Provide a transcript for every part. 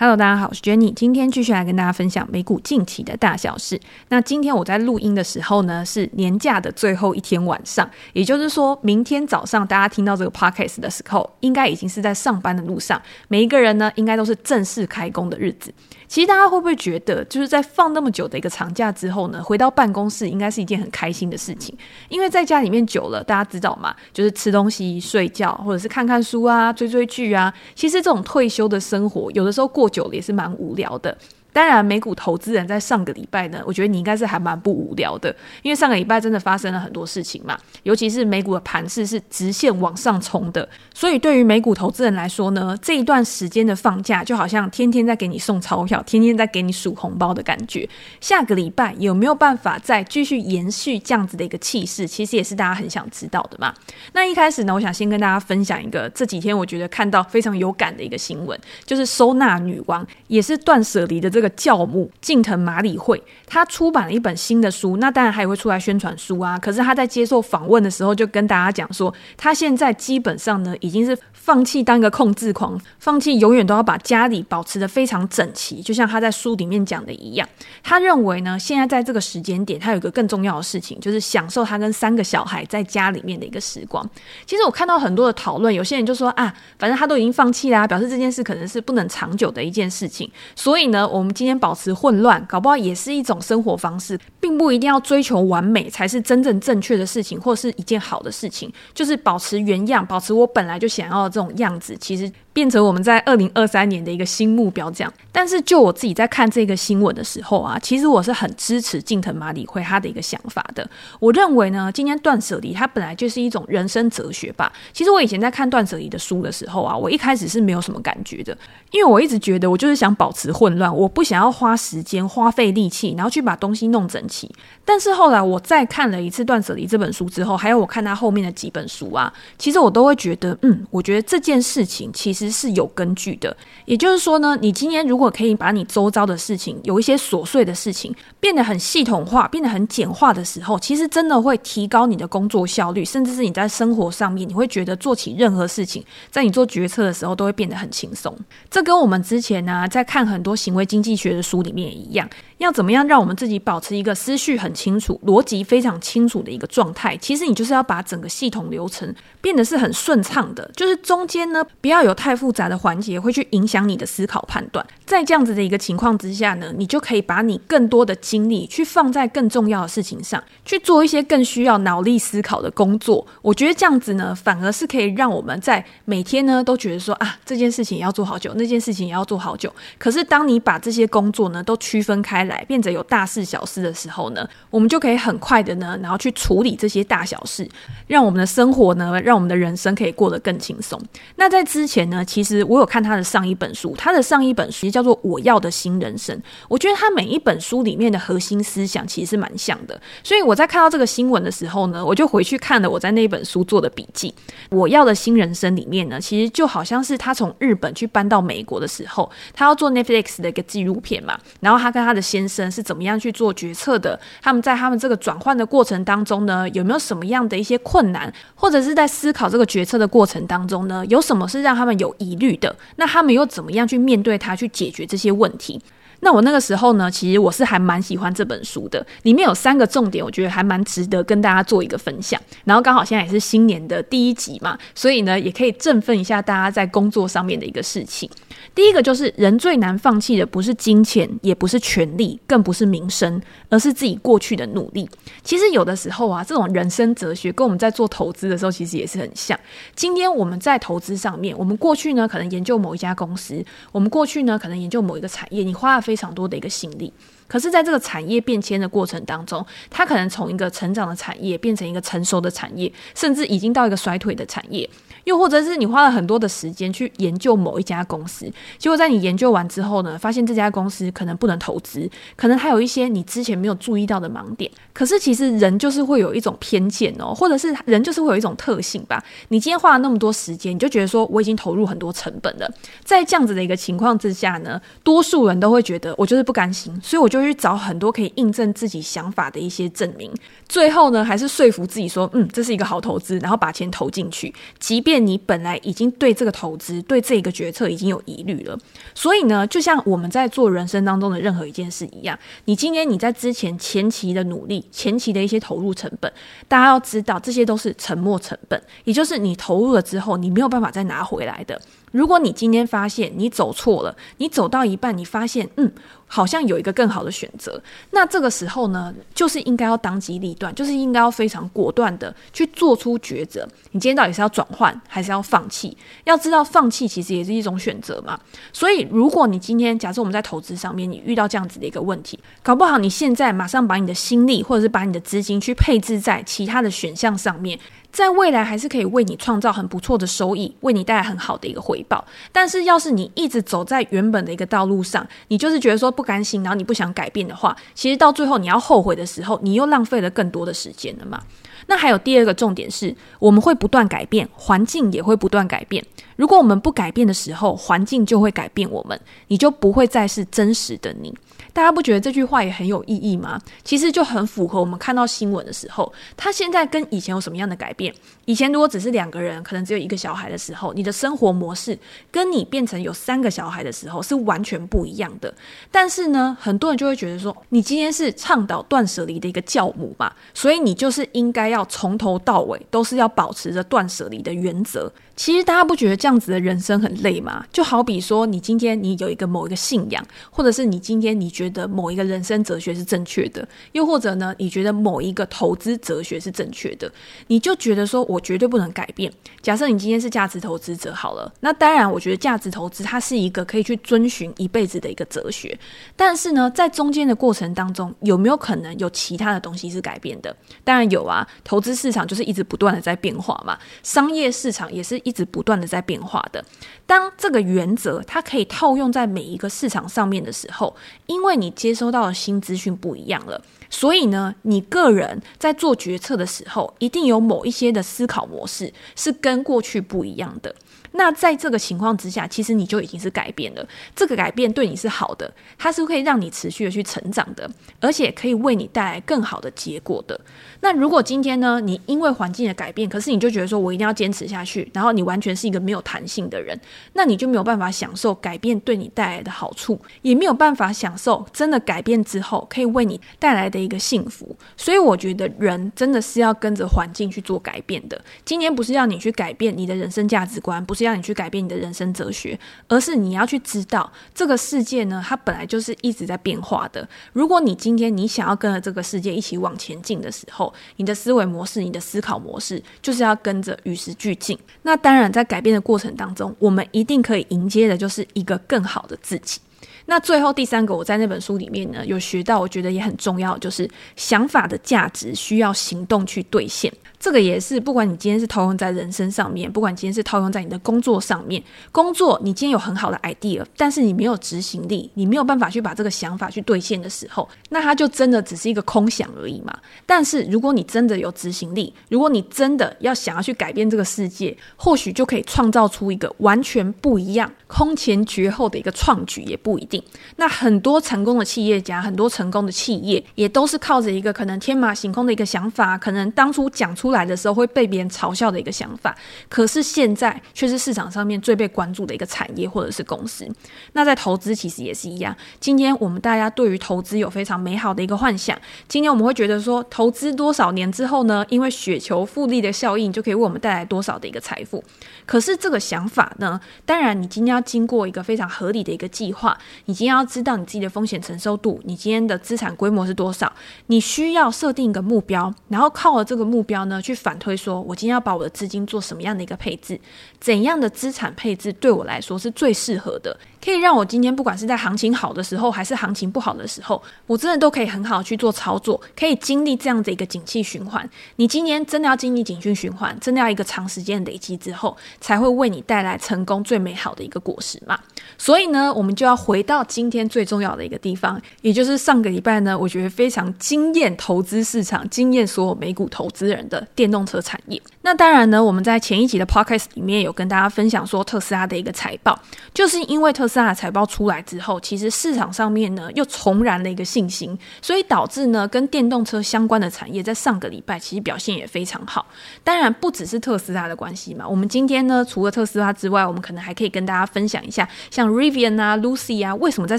Hello，大家好，我是 Jenny，今天继续来跟大家分享美股近期的大小事。那今天我在录音的时候呢，是年假的最后一天晚上，也就是说明天早上大家听到这个 podcast 的时候，应该已经是在上班的路上，每一个人呢，应该都是正式开工的日子。其实大家会不会觉得，就是在放那么久的一个长假之后呢，回到办公室应该是一件很开心的事情？因为在家里面久了，大家知道嘛，就是吃东西、睡觉，或者是看看书啊、追追剧啊。其实这种退休的生活，有的时候过久了也是蛮无聊的。当然，美股投资人在上个礼拜呢，我觉得你应该是还蛮不无聊的，因为上个礼拜真的发生了很多事情嘛，尤其是美股的盘势是直线往上冲的，所以对于美股投资人来说呢，这一段时间的放假就好像天天在给你送钞票，天天在给你数红包的感觉。下个礼拜有没有办法再继续延续这样子的一个气势，其实也是大家很想知道的嘛。那一开始呢，我想先跟大家分享一个这几天我觉得看到非常有感的一个新闻，就是收纳女王，也是断舍离的这。这个教母近藤麻里惠，他出版了一本新的书，那当然还会出来宣传书啊。可是他在接受访问的时候，就跟大家讲说，他现在基本上呢，已经是放弃当一个控制狂，放弃永远都要把家里保持得非常整齐，就像他在书里面讲的一样。他认为呢，现在在这个时间点，他有一个更重要的事情，就是享受他跟三个小孩在家里面的一个时光。其实我看到很多的讨论，有些人就说啊，反正他都已经放弃啦，表示这件事可能是不能长久的一件事情。所以呢，我们。今天保持混乱，搞不好也是一种生活方式，并不一定要追求完美才是真正正确的事情，或是一件好的事情。就是保持原样，保持我本来就想要这种样子，其实。变成我们在二零二三年的一个新目标，这样。但是就我自己在看这个新闻的时候啊，其实我是很支持近藤麻里惠他的一个想法的。我认为呢，今天断舍离它本来就是一种人生哲学吧。其实我以前在看断舍离的书的时候啊，我一开始是没有什么感觉的，因为我一直觉得我就是想保持混乱，我不想要花时间、花费力气，然后去把东西弄整齐。但是后来我再看了一次断舍离这本书之后，还有我看他后面的几本书啊，其实我都会觉得，嗯，我觉得这件事情其实。其实是有根据的，也就是说呢，你今天如果可以把你周遭的事情，有一些琐碎的事情变得很系统化，变得很简化的时候，其实真的会提高你的工作效率，甚至是你在生活上面，你会觉得做起任何事情，在你做决策的时候都会变得很轻松。这跟我们之前呢，在看很多行为经济学的书里面也一样。要怎么样让我们自己保持一个思绪很清楚、逻辑非常清楚的一个状态？其实你就是要把整个系统流程变得是很顺畅的，就是中间呢不要有太太复杂的环节会去影响你的思考判断。在这样子的一个情况之下呢，你就可以把你更多的精力去放在更重要的事情上，去做一些更需要脑力思考的工作。我觉得这样子呢，反而是可以让我们在每天呢都觉得说啊，这件事情也要做好久，那件事情也要做好久。可是当你把这些工作呢都区分开，来变得有大事小事的时候呢，我们就可以很快的呢，然后去处理这些大小事，让我们的生活呢，让我们的人生可以过得更轻松。那在之前呢，其实我有看他的上一本书，他的上一本书叫做《我要的新人生》。我觉得他每一本书里面的核心思想其实是蛮像的，所以我在看到这个新闻的时候呢，我就回去看了我在那本书做的笔记。《我要的新人生》里面呢，其实就好像是他从日本去搬到美国的时候，他要做 Netflix 的一个纪录片嘛，然后他跟他的先先生是怎么样去做决策的？他们在他们这个转换的过程当中呢，有没有什么样的一些困难？或者是在思考这个决策的过程当中呢，有什么是让他们有疑虑的？那他们又怎么样去面对它，去解决这些问题？那我那个时候呢，其实我是还蛮喜欢这本书的，里面有三个重点，我觉得还蛮值得跟大家做一个分享。然后刚好现在也是新年的第一集嘛，所以呢，也可以振奋一下大家在工作上面的一个事情。第一个就是人最难放弃的不是金钱，也不是权力，更不是名声，而是自己过去的努力。其实有的时候啊，这种人生哲学跟我们在做投资的时候其实也是很像。今天我们在投资上面，我们过去呢可能研究某一家公司，我们过去呢可能研究某一个产业，你花了非常多的一个心力。可是，在这个产业变迁的过程当中，它可能从一个成长的产业变成一个成熟的产业，甚至已经到一个衰退的产业。又或者是你花了很多的时间去研究某一家公司，结果在你研究完之后呢，发现这家公司可能不能投资，可能还有一些你之前没有注意到的盲点。可是其实人就是会有一种偏见哦，或者是人就是会有一种特性吧。你今天花了那么多时间，你就觉得说我已经投入很多成本了。在这样子的一个情况之下呢，多数人都会觉得我就是不甘心，所以我就就去找很多可以印证自己想法的一些证明。最后呢，还是说服自己说，嗯，这是一个好投资，然后把钱投进去，即便你本来已经对这个投资、对这个决策已经有疑虑了。所以呢，就像我们在做人生当中的任何一件事一样，你今天你在之前前期的努力、前期的一些投入成本，大家要知道，这些都是沉没成本，也就是你投入了之后，你没有办法再拿回来的。如果你今天发现你走错了，你走到一半，你发现嗯，好像有一个更好的选择，那这个时候呢，就是应该要当机立断，就是应该要非常果断的去做出抉择。你今天到底是要转换还是要放弃？要知道放弃其实也是一种选择嘛。所以，如果你今天假设我们在投资上面你遇到这样子的一个问题，搞不好你现在马上把你的心力或者是把你的资金去配置在其他的选项上面。在未来还是可以为你创造很不错的收益，为你带来很好的一个回报。但是，要是你一直走在原本的一个道路上，你就是觉得说不甘心，然后你不想改变的话，其实到最后你要后悔的时候，你又浪费了更多的时间了嘛。那还有第二个重点是，我们会不断改变，环境也会不断改变。如果我们不改变的时候，环境就会改变我们，你就不会再是真实的你。大家不觉得这句话也很有意义吗？其实就很符合我们看到新闻的时候，他现在跟以前有什么样的改变？以前如果只是两个人，可能只有一个小孩的时候，你的生活模式跟你变成有三个小孩的时候是完全不一样的。但是呢，很多人就会觉得说，你今天是倡导断舍离的一个教母嘛，所以你就是应该要从头到尾都是要保持着断舍离的原则。其实大家不觉得这样子的人生很累吗？就好比说，你今天你有一个某一个信仰，或者是你今天你觉得某一个人生哲学是正确的，又或者呢，你觉得某一个投资哲学是正确的，你就觉得说我绝对不能改变。假设你今天是价值投资者好了，那当然我觉得价值投资它是一个可以去遵循一辈子的一个哲学。但是呢，在中间的过程当中，有没有可能有其他的东西是改变的？当然有啊，投资市场就是一直不断的在变化嘛，商业市场也是一。一直不断的在变化的。当这个原则它可以套用在每一个市场上面的时候，因为你接收到的新资讯不一样了，所以呢，你个人在做决策的时候，一定有某一些的思考模式是跟过去不一样的。那在这个情况之下，其实你就已经是改变了。这个改变对你是好的，它是可以让你持续的去成长的，而且可以为你带来更好的结果的。那如果今天呢，你因为环境的改变，可是你就觉得说我一定要坚持下去，然后你完全是一个没有弹性的人，那你就没有办法享受改变对你带来的好处，也没有办法享受真的改变之后可以为你带来的一个幸福。所以我觉得人真的是要跟着环境去做改变的。今天不是要你去改变你的人生价值观，不是。是要你去改变你的人生哲学，而是你要去知道这个世界呢，它本来就是一直在变化的。如果你今天你想要跟着这个世界一起往前进的时候，你的思维模式、你的思考模式就是要跟着与时俱进。那当然，在改变的过程当中，我们一定可以迎接的就是一个更好的自己。那最后第三个，我在那本书里面呢有学到，我觉得也很重要，就是想法的价值需要行动去兑现。这个也是，不管你今天是套用在人生上面，不管今天是套用在你的工作上面，工作你今天有很好的 idea，但是你没有执行力，你没有办法去把这个想法去兑现的时候，那它就真的只是一个空想而已嘛。但是如果你真的有执行力，如果你真的要想要去改变这个世界，或许就可以创造出一个完全不一样、空前绝后的一个创举，也不一定。那很多成功的企业家，很多成功的企业，也都是靠着一个可能天马行空的一个想法，可能当初讲出。出来的时候会被别人嘲笑的一个想法，可是现在却是市场上面最被关注的一个产业或者是公司。那在投资其实也是一样。今天我们大家对于投资有非常美好的一个幻想。今天我们会觉得说，投资多少年之后呢？因为雪球复利的效应，就可以为我们带来多少的一个财富。可是这个想法呢，当然你今天要经过一个非常合理的一个计划，你今天要知道你自己的风险承受度，你今天的资产规模是多少，你需要设定一个目标，然后靠了这个目标呢，去反推说，我今天要把我的资金做什么样的一个配置？怎样的资产配置对我来说是最适合的？可以让我今天不管是在行情好的时候，还是行情不好的时候，我真的都可以很好去做操作，可以经历这样的一个景气循环。你今年真的要经历景气循环，真的要一个长时间累积之后，才会为你带来成功最美好的一个果实嘛。所以呢，我们就要回到今天最重要的一个地方，也就是上个礼拜呢，我觉得非常惊艳投资市场、惊艳所有美股投资人的电动车产业。那当然呢，我们在前一集的 podcast 里面有跟大家分享说特斯拉的一个财报，就是因为特斯拉的财报出来之后，其实市场上面呢又重燃了一个信心，所以导致呢跟电动车相关的产业在上个礼拜其实表现也非常好。当然不只是特斯拉的关系嘛，我们今天呢除了特斯拉之外，我们可能还可以跟大家分享一下，像 Rivian 啊、，Lucy 啊，为什么在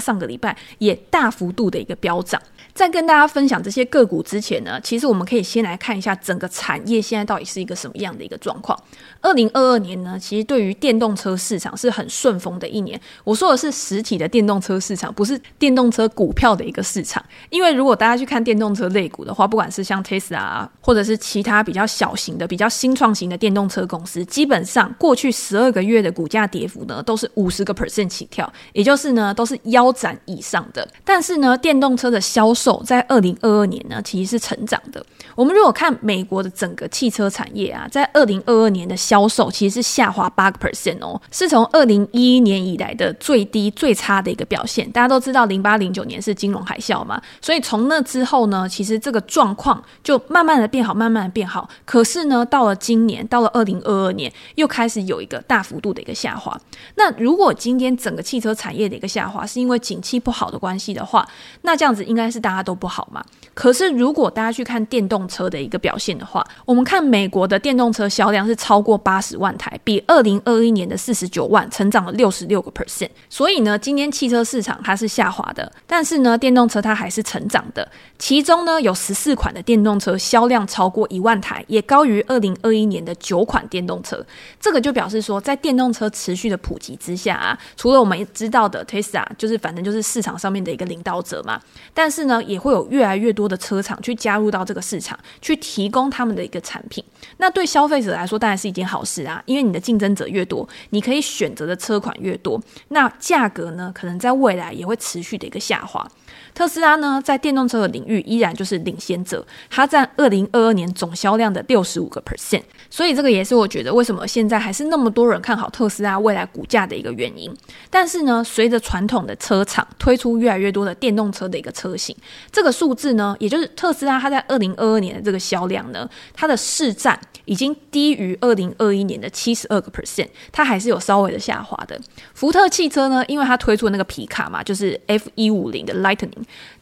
上个礼拜也大幅度的一个飙涨。在跟大家分享这些个股之前呢，其实我们可以先来看一下整个产业现在到底是一个什么样的一个状况。二零二二年呢，其实对于电动车市场是很顺风的一年。我说的是实体的电动车市场，不是电动车股票的一个市场。因为如果大家去看电动车类股的话，不管是像 Tesla 啊，或者是其他比较小型的、比较新创型的电动车公司，基本上过去十二个月的股价跌幅呢，都是五十个 percent 起跳，也就是呢，都是腰斩以上的。但是呢，电动车的销售在二零二二年呢，其实是成长的。我们如果看美国的整个汽车产业啊，在二零二二年的销售其实是下滑八个 percent 哦，是从二零一一年以来的最低最差的一个表现。大家都知道，零八零九年是金融海啸嘛，所以从那之后呢，其实这个状况就慢慢的变好，慢慢的变好。可是呢，到了今年，到了二零二二年，又开始有一个大幅度的一个下滑。那如果今天整整个汽车产业的一个下滑是因为景气不好的关系的话，那这样子应该是大家都不好嘛。可是如果大家去看电动车的一个表现的话，我们看美国的电动车销量是超过八十万台，比二零二一年的四十九万成长了六十六个 percent。所以呢，今天汽车市场它是下滑的，但是呢，电动车它还是成长的。其中呢，有十四款的电动车销量超过一万台，也高于二零二一年的九款电动车。这个就表示说，在电动车持续的普及之下啊，除了我们知道的 Tesla，就是反正就是市场上面的一个领导者嘛，但是呢，也会有越来越多的车厂去加入到这个市场，去提供他们的一个产品。那对消费者来说，当然是一件好事啊，因为你的竞争者越多，你可以选择的车款越多，那价格呢，可能在未来也会持续的一个下滑。特斯拉呢，在电动车的领域依然就是领先者，它占二零二二年总销量的六十五个 percent，所以这个也是我觉得为什么现在还是那么多人看好特斯拉未来股价的一个原因。但是呢，随着传统的车厂推出越来越多的电动车的一个车型，这个数字呢，也就是特斯拉它在二零二二年的这个销量呢，它的市占已经低于二零二一年的七十二个 percent，它还是有稍微的下滑的。福特汽车呢，因为它推出的那个皮卡嘛，就是 F 一五零的 Lightning。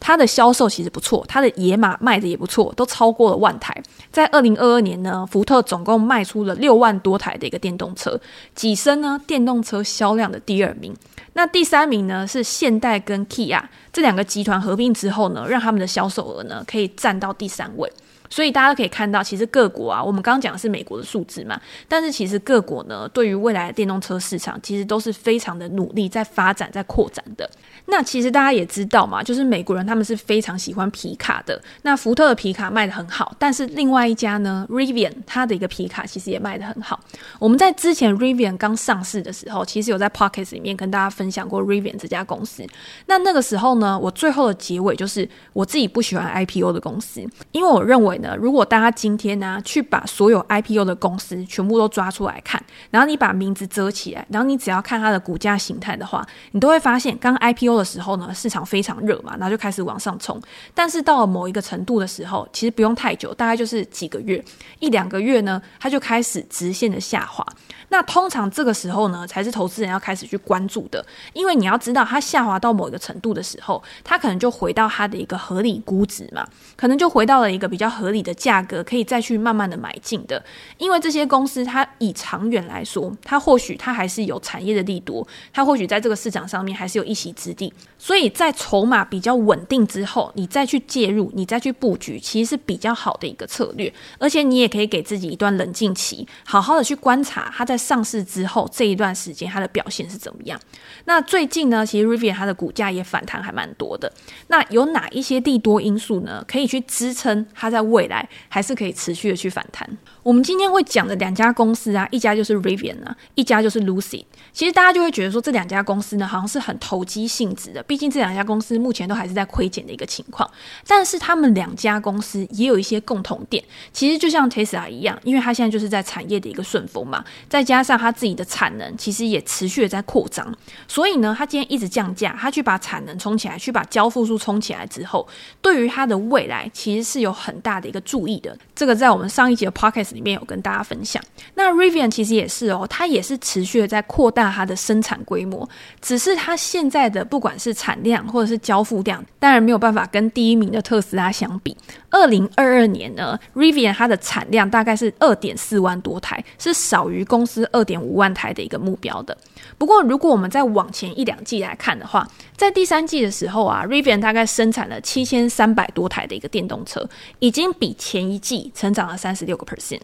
它的销售其实不错，它的野马卖的也不错，都超过了万台。在二零二二年呢，福特总共卖出了六万多台的一个电动车，跻身呢电动车销量的第二名。那第三名呢是现代跟 Kia 这两个集团合并之后呢，让他们的销售额呢可以占到第三位。所以大家可以看到，其实各国啊，我们刚刚讲的是美国的数字嘛，但是其实各国呢，对于未来的电动车市场，其实都是非常的努力在发展、在扩展的。那其实大家也知道嘛，就是美国人他们是非常喜欢皮卡的。那福特的皮卡卖得很好，但是另外一家呢，Rivian 它的一个皮卡其实也卖得很好。我们在之前 Rivian 刚上市的时候，其实有在 Pockets 里面跟大家分享过 Rivian 这家公司。那那个时候呢，我最后的结尾就是我自己不喜欢 IPO 的公司，因为我认为呢。如果大家今天呢、去把所有 IPO 的公司全部都抓出来看，然后你把名字遮起来，然后你只要看它的股价形态的话，你都会发现，刚 IPO 的时候呢，市场非常热嘛，然后就开始往上冲。但是到了某一个程度的时候，其实不用太久，大概就是几个月、一两个月呢，它就开始直线的下滑。那通常这个时候呢，才是投资人要开始去关注的，因为你要知道，它下滑到某一个程度的时候，它可能就回到它的一个合理估值嘛，可能就回到了一个比较合理的价格，可以再去慢慢的买进的。因为这些公司，它以长远来说，它或许它还是有产业的力度，它或许在这个市场上面还是有一席之地。所以在筹码比较稳定之后，你再去介入，你再去布局，其实是比较好的一个策略。而且你也可以给自己一段冷静期，好好的去观察它在。上市之后这一段时间，它的表现是怎么样？那最近呢，其实 Rivian 它的股价也反弹还蛮多的。那有哪一些利多因素呢？可以去支撑它在未来还是可以持续的去反弹？我们今天会讲的两家公司啊，一家就是 Rivian 啊，一家就是 Lucid。其实大家就会觉得说，这两家公司呢，好像是很投机性质的，毕竟这两家公司目前都还是在亏减的一个情况。但是他们两家公司也有一些共同点，其实就像 Tesla 一样，因为它现在就是在产业的一个顺风嘛，再加上它自己的产能其实也持续的在扩张，所以呢，它今天一直降价，它去把产能冲起来，去把交付数冲起来之后，对于它的未来其实是有很大的一个注意的。这个在我们上一集的 Pocket 里面有跟大家分享。那 Rivian 其实也是哦，它也是持续的在扩大它的生产规模，只是它现在的不管是产量或者是交付量，当然没有办法跟第一名的特斯拉相比。二零二二年呢，Rivian 它的产量大概是二点四万多台，是少于公司二点五万台的一个目标的。不过，如果我们再往前一两季来看的话，在第三季的时候啊，Rivian 大概生产了七千三百多台的一个电动车，已经比前一季成长了三十六个 percent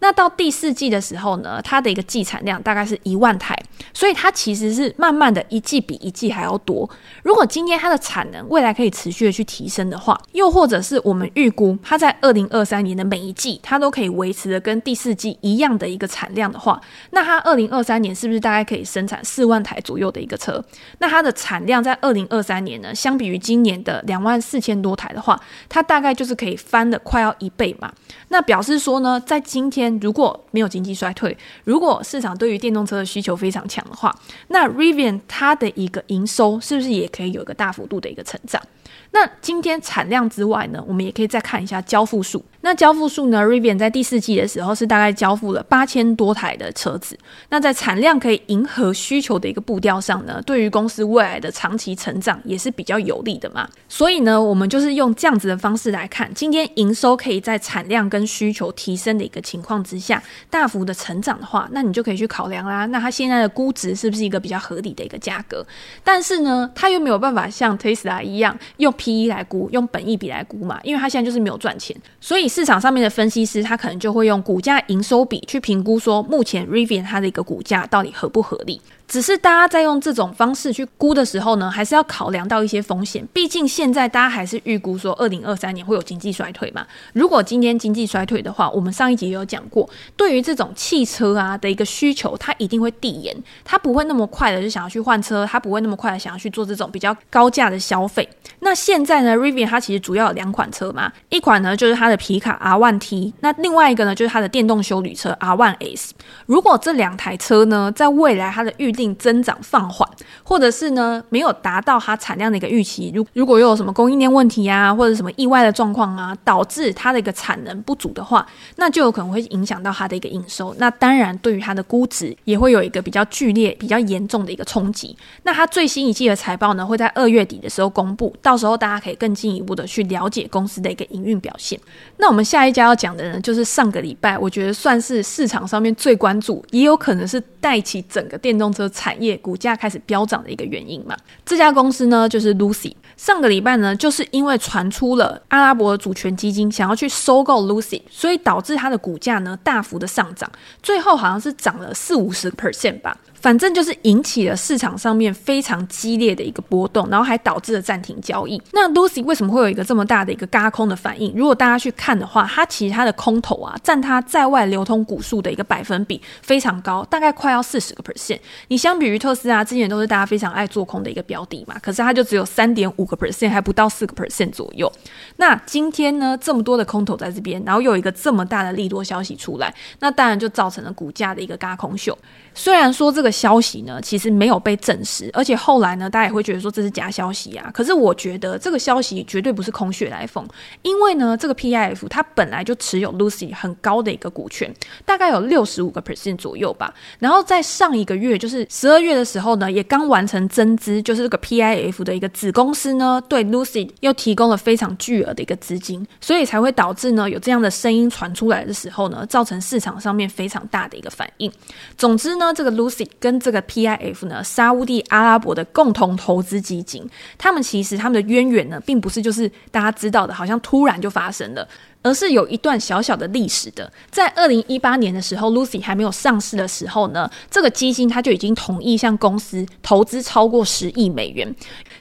那到第四季的时候呢，它的一个季产量大概是一万台，所以它其实是慢慢的一季比一季还要多。如果今天它的产能未来可以持续的去提升的话，又或者是我们预估它在二零二三年的每一季它都可以维持的跟第四季一样的一个产量的话，那它二零二三年是不是大概可以生产四万台左右的一个车？那它的产量在二零二三年呢，相比于今年的两万四千多台的话，它大概就是可以翻的快要一倍嘛。那表示说呢，在今天。如果没有经济衰退，如果市场对于电动车的需求非常强的话，那 Rivian 它的一个营收是不是也可以有一个大幅度的一个成长？那今天产量之外呢，我们也可以再看一下交付数。那交付数呢，Rivian 在第四季的时候是大概交付了八千多台的车子。那在产量可以迎合需求的一个步调上呢，对于公司未来的长期成长也是比较有利的嘛。所以呢，我们就是用这样子的方式来看，今天营收可以在产量跟需求提升的一个情况之下，大幅的成长的话，那你就可以去考量啦。那它现在的估值是不是一个比较合理的一个价格？但是呢，它又没有办法像 Tesla 一样用 PE 来估，用本益比来估嘛，因为它现在就是没有赚钱，所以市场上面的分析师他可能就会用股价营收比去评估说，目前 Rivian 它的一个股价到底合不合理。只是大家在用这种方式去估的时候呢，还是要考量到一些风险。毕竟现在大家还是预估说，二零二三年会有经济衰退嘛。如果今天经济衰退的话，我们上一集也有讲过，对于这种汽车啊的一个需求，它一定会递延，它不会那么快的就想要去换车，它不会那么快的想要去做这种比较高价的消费。那现在呢，Rivian 它其实主要有两款车嘛，一款呢就是它的皮卡 R1T，那另外一个呢就是它的电动休旅车 R1S。如果这两台车呢，在未来它的预定增长放缓，或者是呢没有达到它产量的一个预期，如如果又有什么供应链问题啊，或者什么意外的状况啊，导致它的一个产能不足的话，那就有可能会影响到它的一个营收。那当然，对于它的估值也会有一个比较剧烈、比较严重的一个冲击。那它最新一季的财报呢，会在二月底的时候公布，到时候大家可以更进一步的去了解公司的一个营运表现。那我们下一家要讲的呢，就是上个礼拜我觉得算是市场上面最关注，也有可能是带起整个电动车产业。股价开始飙涨的一个原因嘛，这家公司呢就是 Lucy。上个礼拜呢，就是因为传出了阿拉伯主权基金想要去收购 Lucy，所以导致它的股价呢大幅的上涨，最后好像是涨了四五十 percent 吧。反正就是引起了市场上面非常激烈的一个波动，然后还导致了暂停交易。那 Lucy 为什么会有一个这么大的一个轧空的反应？如果大家去看的话，它其实它的空头啊，占它在外流通股数的一个百分比非常高，大概快要四十个 percent。你相比于特斯拉之前都是大家非常爱做空的一个标的嘛，可是它就只有三点五个 percent，还不到四个 percent 左右。那今天呢，这么多的空头在这边，然后又有一个这么大的利多消息出来，那当然就造成了股价的一个轧空秀。虽然说这个消息呢，其实没有被证实，而且后来呢，大家也会觉得说这是假消息啊。可是我觉得这个消息绝对不是空穴来风，因为呢，这个 PIF 它本来就持有 Lucy 很高的一个股权，大概有六十五个 percent 左右吧。然后在上一个月，就是十二月的时候呢，也刚完成增资，就是这个 PIF 的一个子公司呢，对 Lucy 又提供了非常巨额的一个资金，所以才会导致呢有这样的声音传出来的时候呢，造成市场上面非常大的一个反应。总之呢。这个 Lucy 跟这个 PIF 呢，沙乌地阿拉伯的共同投资基金，他们其实他们的渊源呢，并不是就是大家知道的，好像突然就发生了。而是有一段小小的历史的。在二零一八年的时候，Lucy 还没有上市的时候呢，这个基金它就已经同意向公司投资超过十亿美元，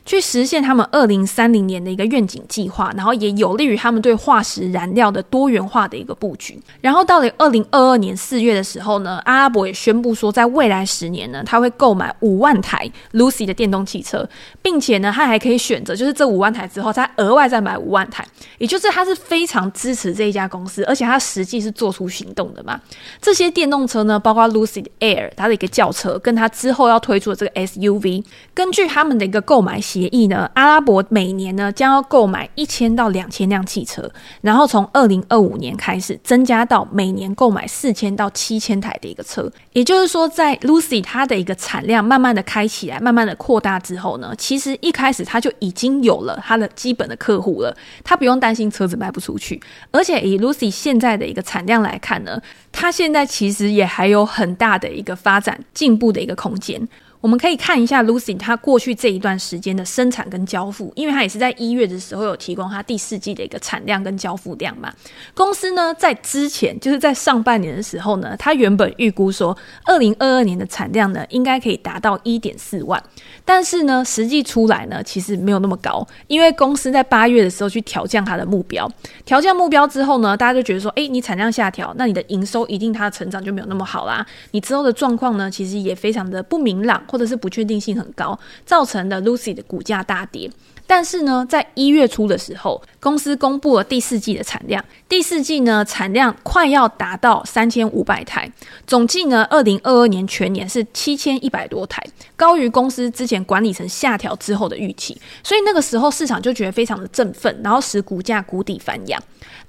去实现他们二零三零年的一个愿景计划，然后也有利于他们对化石燃料的多元化的一个布局。然后到了二零二二年四月的时候呢，阿拉伯也宣布说，在未来十年呢，他会购买五万台 Lucy 的电动汽车，并且呢，他还可以选择，就是这五万台之后再额外再买五万台，也就是他是非常支持这一家公司，而且他实际是做出行动的嘛。这些电动车呢，包括 Lucid Air 它的一个轿车，跟它之后要推出的这个 SUV，根据他们的一个购买协议呢，阿拉伯每年呢将要购买一千到两千辆汽车，然后从二零二五年开始增加到每年购买四千到七千台的一个车。也就是说，在 Lucid 它的一个产量慢慢的开起来，慢慢的扩大之后呢，其实一开始它就已经有了它的基本的客户了，它不用担心车子卖不出去。而且以 Lucy 现在的一个产量来看呢，它现在其实也还有很大的一个发展进步的一个空间。我们可以看一下 Lucid 它过去这一段时间的生产跟交付，因为它也是在一月的时候有提供它第四季的一个产量跟交付量嘛。公司呢在之前就是在上半年的时候呢，它原本预估说二零二二年的产量呢应该可以达到一点四万，但是呢实际出来呢其实没有那么高，因为公司在八月的时候去调降它的目标，调降目标之后呢，大家就觉得说，诶，你产量下调，那你的营收一定它的成长就没有那么好啦。你之后的状况呢，其实也非常的不明朗。或者是不确定性很高，造成的 Lucy 的股价大跌。但是呢，在一月初的时候，公司公布了第四季的产量。第四季呢，产量快要达到三千五百台，总计呢，二零二二年全年是七千一百多台，高于公司之前管理层下调之后的预期。所以那个时候市场就觉得非常的振奋，然后使股价谷底翻扬。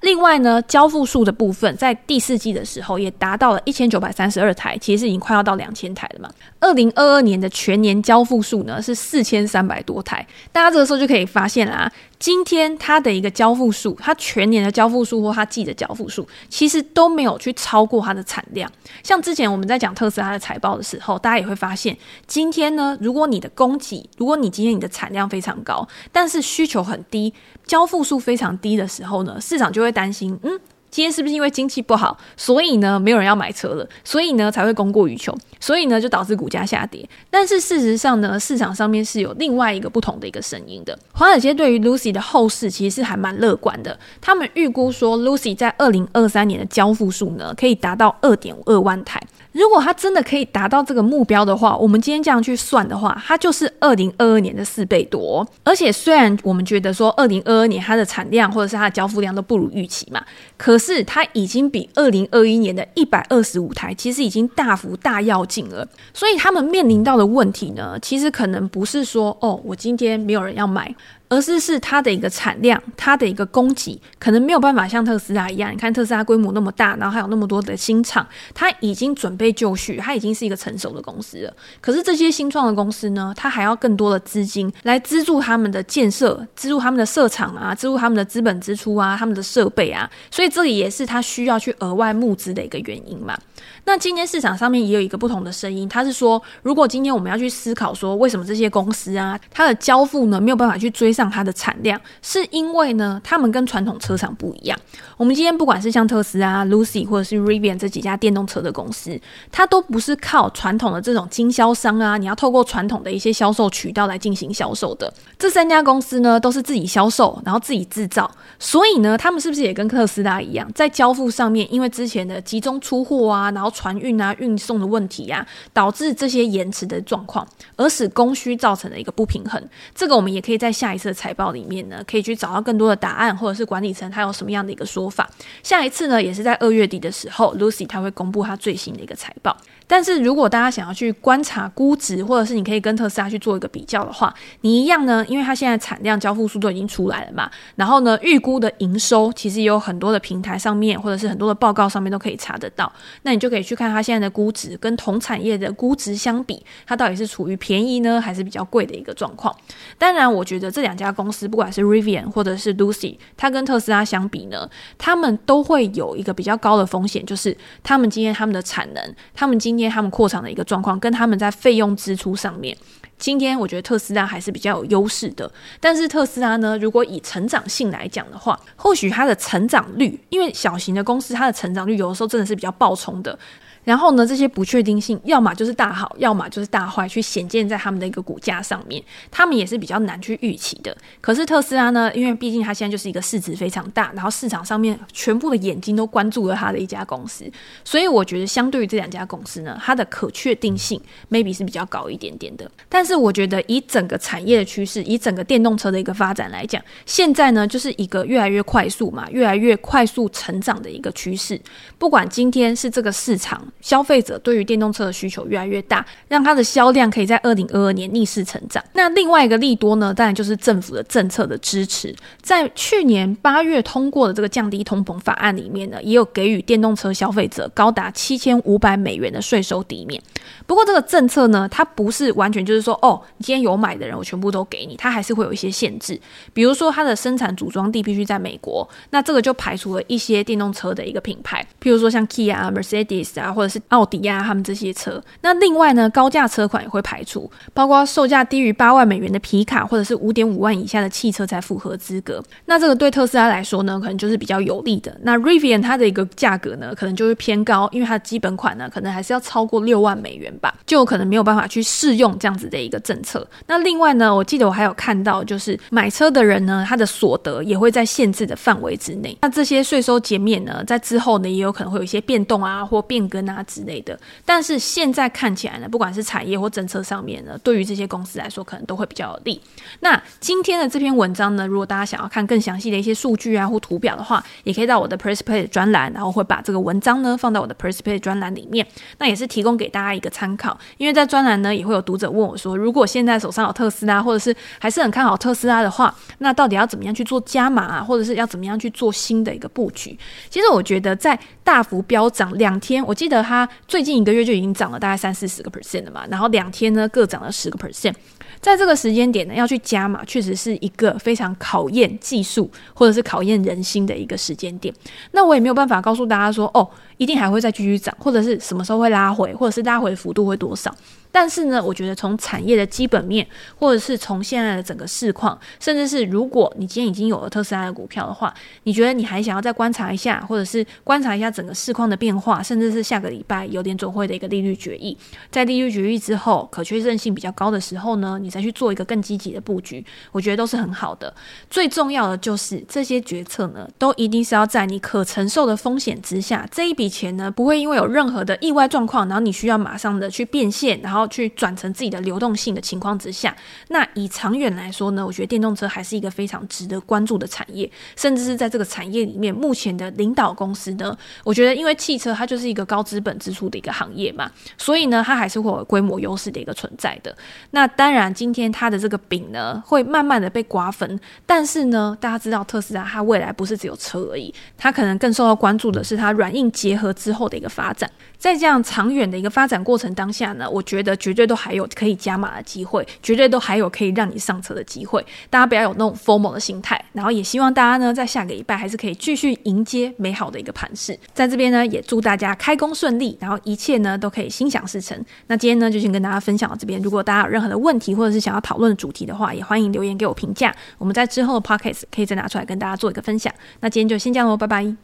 另外呢，交付数的部分在第四季的时候也达到了一千九百三十二台，其实已经快要到两千台了嘛。二零二二年的全年交付数呢是四千三百多台，大家这个时候就可以发现啦，今天它的一个交付数，它全年的交付数或它季的交付数，其实都没有去超过它的产量。像之前我们在讲特斯拉的财报的时候，大家也会发现，今天呢，如果你的供给，如果你今天你的产量非常高，但是需求很低，交付数非常低的时候呢，市场就会担心，嗯。今天是不是因为经济不好，所以呢没有人要买车了，所以呢才会供过于求，所以呢就导致股价下跌。但是事实上呢，市场上面是有另外一个不同的一个声音的。华尔街对于 Lucy 的后市其实是还蛮乐观的，他们预估说 Lucy 在二零二三年的交付数呢可以达到二点二万台。如果它真的可以达到这个目标的话，我们今天这样去算的话，它就是二零二二年的四倍多。而且虽然我们觉得说二零二二年它的产量或者是它的交付量都不如预期嘛，可是它已经比二零二一年的一百二十五台，其实已经大幅大要进了。所以他们面临到的问题呢，其实可能不是说哦，我今天没有人要买。而是是它的一个产量，它的一个供给，可能没有办法像特斯拉一样。你看特斯拉规模那么大，然后还有那么多的新厂，它已经准备就绪，它已经是一个成熟的公司了。可是这些新创的公司呢，它还要更多的资金来资助他们的建设，资助他们的设厂啊，资助他们的资本支出啊，他们的设备啊。所以这里也是它需要去额外募资的一个原因嘛。那今天市场上面也有一个不同的声音，他是说，如果今天我们要去思考说，为什么这些公司啊，它的交付呢没有办法去追上它的产量，是因为呢，他们跟传统车厂不一样。我们今天不管是像特斯拉、Lucy 或者是 Rivian 这几家电动车的公司，它都不是靠传统的这种经销商啊，你要透过传统的一些销售渠道来进行销售的。这三家公司呢，都是自己销售，然后自己制造，所以呢，他们是不是也跟特斯拉一样，在交付上面，因为之前的集中出货啊，然后船运啊、运送的问题啊，导致这些延迟的状况，而使供需造成了一个不平衡。这个我们也可以在下一次的财报里面呢，可以去找到更多的答案，或者是管理层他有什么样的一个说法。下一次呢，也是在二月底的时候，Lucid 他会公布他最新的一个财报。但是如果大家想要去观察估值，或者是你可以跟特斯拉去做一个比较的话，你一样呢，因为它现在产量、交付数都已经出来了嘛，然后呢，预估的营收其实也有很多的平台上面，或者是很多的报告上面都可以查得到。那你就可以去看它现在的估值跟同产业的估值相比，它到底是处于便宜呢，还是比较贵的一个状况？当然，我觉得这两家公司，不管是 Rivian 或者是 Lucy，它跟特斯拉相比呢，他们都会有一个比较高的风险，就是他们今天他们的产能，他们今天他们扩厂的一个状况，跟他们在费用支出上面，今天我觉得特斯拉还是比较有优势的。但是特斯拉呢，如果以成长性来讲的话，或许它的成长率，因为小型的公司它的成长率有的时候真的是比较暴冲的。然后呢，这些不确定性，要么就是大好，要么就是大坏，去显见在他们的一个股价上面，他们也是比较难去预期的。可是特斯拉呢，因为毕竟它现在就是一个市值非常大，然后市场上面全部的眼睛都关注了它的一家公司，所以我觉得相对于这两家公司呢，它的可确定性 maybe 是比较高一点点的。但是我觉得以整个产业的趋势，以整个电动车的一个发展来讲，现在呢就是一个越来越快速嘛，越来越快速成长的一个趋势。不管今天是这个市场。消费者对于电动车的需求越来越大，让它的销量可以在二零二二年逆势成长。那另外一个利多呢，当然就是政府的政策的支持。在去年八月通过的这个降低通膨法案里面呢，也有给予电动车消费者高达七千五百美元的税收抵免。不过这个政策呢，它不是完全就是说，哦，你今天有买的人，我全部都给你，它还是会有一些限制。比如说，它的生产组装地必须在美国，那这个就排除了一些电动车的一个品牌，譬如说像 Kia 啊、Mercedes 啊，或者是奥迪啊，他们这些车。那另外呢，高价车款也会排除，包括售价低于八万美元的皮卡，或者是五点五万以下的汽车才符合资格。那这个对特斯拉来说呢，可能就是比较有利的。那 Rivian 它的一个价格呢，可能就会偏高，因为它的基本款呢，可能还是要超过六万美元吧，就有可能没有办法去适用这样子的一个政策。那另外呢，我记得我还有看到，就是买车的人呢，他的所得也会在限制的范围之内。那这些税收减免呢，在之后呢，也有可能会有一些变动啊，或变更啊之类的。但是现在看起来呢，不管是产业或政策上面呢，对于这些公司来说，可能都会比较有利。那今天的这篇文章呢，如果大家想要看更详细的一些数据啊或图表的话，也可以到我的 PressPlay 专栏，然后会把这个文章呢放到我的 PressPlay 专栏里面。那也是提供给大家一个参考，因为在专栏呢也会有读者问我说，如果现在手上有特斯拉，或者是还是很看好特斯拉的话，那到底要怎么样去做加码啊，或者是要怎么样去做新的一个布局？其实我觉得在大幅飙涨两天，我记得它。最近一个月就已经涨了大概三四十个 percent 了嘛，然后两天呢各涨了十个 percent，在这个时间点呢要去加码，确实是一个非常考验技术或者是考验人心的一个时间点。那我也没有办法告诉大家说，哦，一定还会再继续涨，或者是什么时候会拉回，或者是拉回幅度会多少。但是呢，我觉得从产业的基本面，或者是从现在的整个市况，甚至是如果你今天已经有了特斯拉的股票的话，你觉得你还想要再观察一下，或者是观察一下整个市况的变化，甚至是下个礼拜有点准会的一个利率决议，在利率决议之后，可确认性比较高的时候呢，你再去做一个更积极的布局，我觉得都是很好的。最重要的就是这些决策呢，都一定是要在你可承受的风险之下，这一笔钱呢，不会因为有任何的意外状况，然后你需要马上的去变现，然后。去转成自己的流动性的情况之下，那以长远来说呢，我觉得电动车还是一个非常值得关注的产业，甚至是在这个产业里面，目前的领导公司呢，我觉得因为汽车它就是一个高资本支出的一个行业嘛，所以呢，它还是会有规模优势的一个存在的。那当然，今天它的这个饼呢，会慢慢的被瓜分，但是呢，大家知道特斯拉它未来不是只有车而已，它可能更受到关注的是它软硬结合之后的一个发展。在这样长远的一个发展过程当下呢，我觉得绝对都还有可以加码的机会，绝对都还有可以让你上车的机会。大家不要有那种 formal 的心态，然后也希望大家呢在下个礼拜还是可以继续迎接美好的一个盘势。在这边呢，也祝大家开工顺利，然后一切呢都可以心想事成。那今天呢就先跟大家分享到这边，如果大家有任何的问题或者是想要讨论的主题的话，也欢迎留言给我评价。我们在之后的 p o c k e t 可以再拿出来跟大家做一个分享。那今天就先这样喽，拜拜。